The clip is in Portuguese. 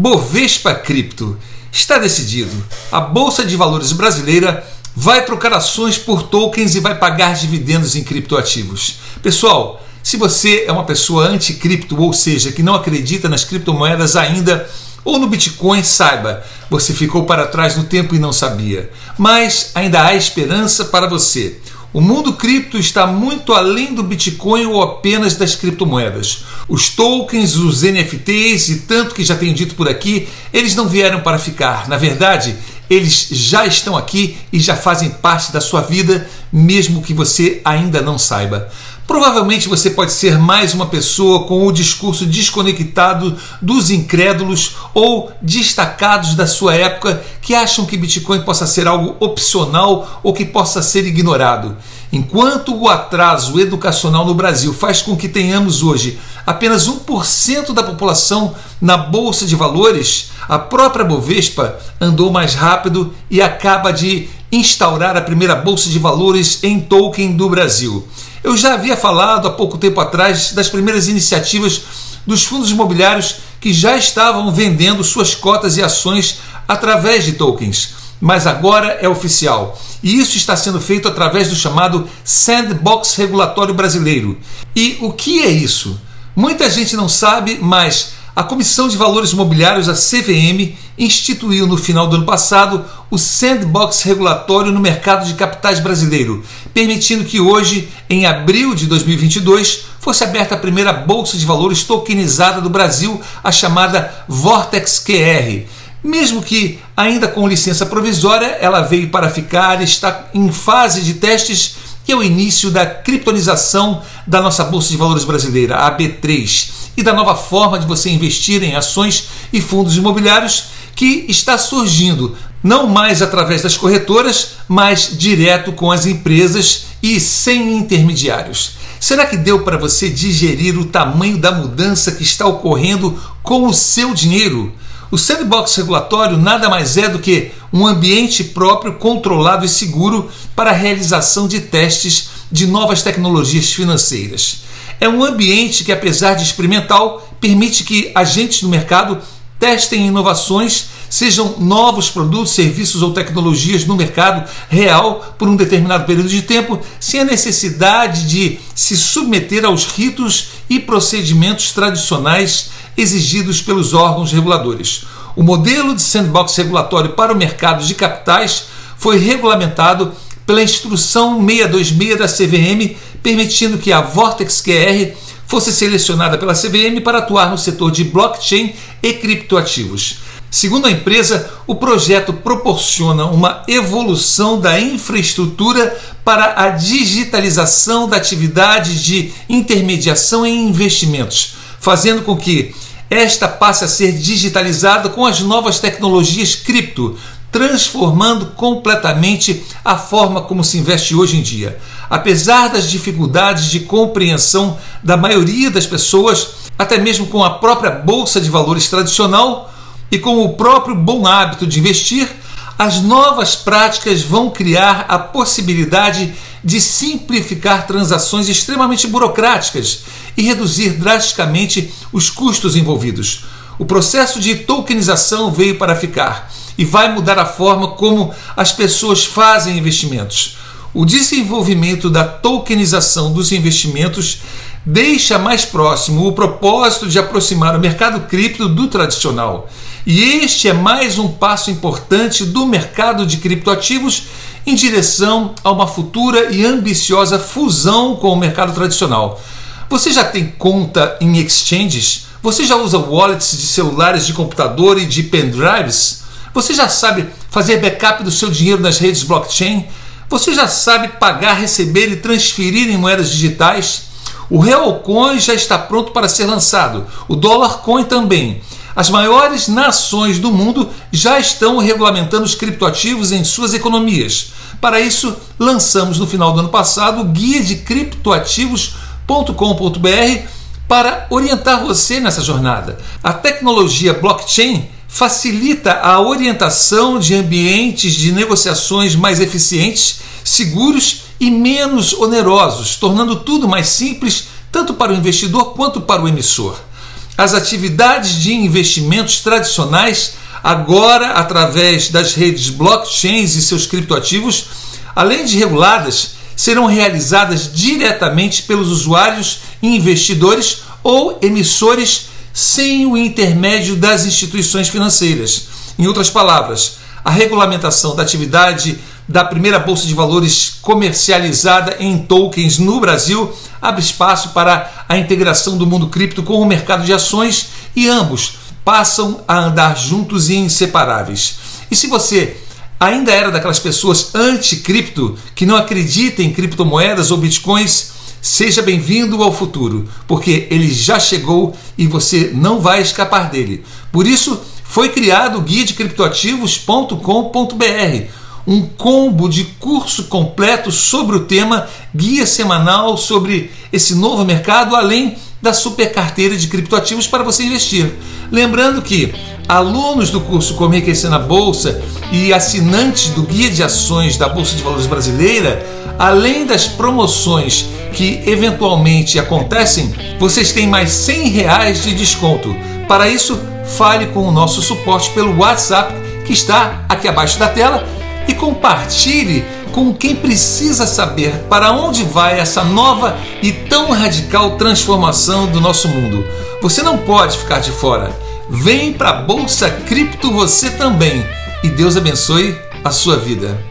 Bovespa Cripto. Está decidido. A Bolsa de Valores brasileira vai trocar ações por tokens e vai pagar dividendos em criptoativos. Pessoal, se você é uma pessoa anti-cripto, ou seja, que não acredita nas criptomoedas ainda, ou no Bitcoin, saiba, você ficou para trás no tempo e não sabia. Mas ainda há esperança para você. O mundo cripto está muito além do Bitcoin ou apenas das criptomoedas. Os tokens, os NFTs e tanto que já tenho dito por aqui, eles não vieram para ficar. Na verdade, eles já estão aqui e já fazem parte da sua vida, mesmo que você ainda não saiba. Provavelmente você pode ser mais uma pessoa com o discurso desconectado dos incrédulos ou destacados da sua época que acham que Bitcoin possa ser algo opcional ou que possa ser ignorado. Enquanto o atraso educacional no Brasil faz com que tenhamos hoje apenas 1% da população na bolsa de valores, a própria Bovespa andou mais rápido e acaba de instaurar a primeira bolsa de valores em token do Brasil. Eu já havia falado há pouco tempo atrás das primeiras iniciativas dos fundos imobiliários que já estavam vendendo suas cotas e ações através de tokens, mas agora é oficial. E isso está sendo feito através do chamado Sandbox Regulatório Brasileiro. E o que é isso? Muita gente não sabe, mas a Comissão de Valores Imobiliários, a CVM, instituiu no final do ano passado o sandbox regulatório no mercado de capitais brasileiro, permitindo que hoje, em abril de 2022, fosse aberta a primeira bolsa de valores tokenizada do Brasil, a chamada Vortex QR. Mesmo que ainda com licença provisória, ela veio para ficar e está em fase de testes que é o início da criptonização da nossa Bolsa de Valores brasileira, a AB3, e da nova forma de você investir em ações e fundos imobiliários que está surgindo, não mais através das corretoras, mas direto com as empresas e sem intermediários. Será que deu para você digerir o tamanho da mudança que está ocorrendo com o seu dinheiro? O sandbox regulatório nada mais é do que um ambiente próprio, controlado e seguro para a realização de testes de novas tecnologias financeiras. É um ambiente que, apesar de experimental, permite que agentes do mercado testem inovações, sejam novos produtos, serviços ou tecnologias no mercado real por um determinado período de tempo, sem a necessidade de se submeter aos ritos e procedimentos tradicionais exigidos pelos órgãos reguladores. O modelo de sandbox regulatório para o mercado de capitais foi regulamentado pela Instrução 626 da CVM, permitindo que a Vortex QR fosse selecionada pela CVM para atuar no setor de blockchain e criptoativos. Segundo a empresa, o projeto proporciona uma evolução da infraestrutura para a digitalização da atividade de intermediação em investimentos, fazendo com que esta passe a ser digitalizada com as novas tecnologias cripto, transformando completamente a forma como se investe hoje em dia. Apesar das dificuldades de compreensão da maioria das pessoas, até mesmo com a própria bolsa de valores tradicional e com o próprio bom hábito de investir, as novas práticas vão criar a possibilidade de simplificar transações extremamente burocráticas e reduzir drasticamente os custos envolvidos. O processo de tokenização veio para ficar e vai mudar a forma como as pessoas fazem investimentos. O desenvolvimento da tokenização dos investimentos deixa mais próximo o propósito de aproximar o mercado cripto do tradicional. E este é mais um passo importante do mercado de criptoativos em direção a uma futura e ambiciosa fusão com o mercado tradicional. Você já tem conta em exchanges? Você já usa wallets de celulares de computador e de pendrives? Você já sabe fazer backup do seu dinheiro nas redes blockchain? Você já sabe pagar, receber e transferir em moedas digitais? O Real Coin já está pronto para ser lançado, o Dollar Coin também. As maiores nações do mundo já estão regulamentando os criptoativos em suas economias. Para isso, lançamos no final do ano passado o Guia de Criptoativos.com.br para orientar você nessa jornada. A tecnologia blockchain facilita a orientação de ambientes de negociações mais eficientes, seguros e menos onerosos, tornando tudo mais simples tanto para o investidor quanto para o emissor. As atividades de investimentos tradicionais, agora através das redes blockchains e seus criptoativos, além de reguladas, serão realizadas diretamente pelos usuários e investidores ou emissores sem o intermédio das instituições financeiras. Em outras palavras, a regulamentação da atividade da primeira bolsa de valores comercializada em tokens no Brasil abre espaço para a integração do mundo cripto com o mercado de ações e ambos passam a andar juntos e inseparáveis. E se você ainda era daquelas pessoas anti-cripto que não acreditam em criptomoedas ou bitcoins, seja bem-vindo ao futuro, porque ele já chegou e você não vai escapar dele. Por isso, foi criado o guia de criptoativos.com.br um combo de curso completo sobre o tema, guia semanal sobre esse novo mercado, além da super carteira de criptoativos para você investir. Lembrando que alunos do curso Como Enriquecer na Bolsa e assinantes do Guia de Ações da Bolsa de Valores Brasileira, além das promoções que eventualmente acontecem, vocês têm mais 100 reais de desconto. Para isso, fale com o nosso suporte pelo WhatsApp que está aqui abaixo da tela e compartilhe com quem precisa saber para onde vai essa nova e tão radical transformação do nosso mundo. Você não pode ficar de fora. Vem para a Bolsa Cripto você também. E Deus abençoe a sua vida.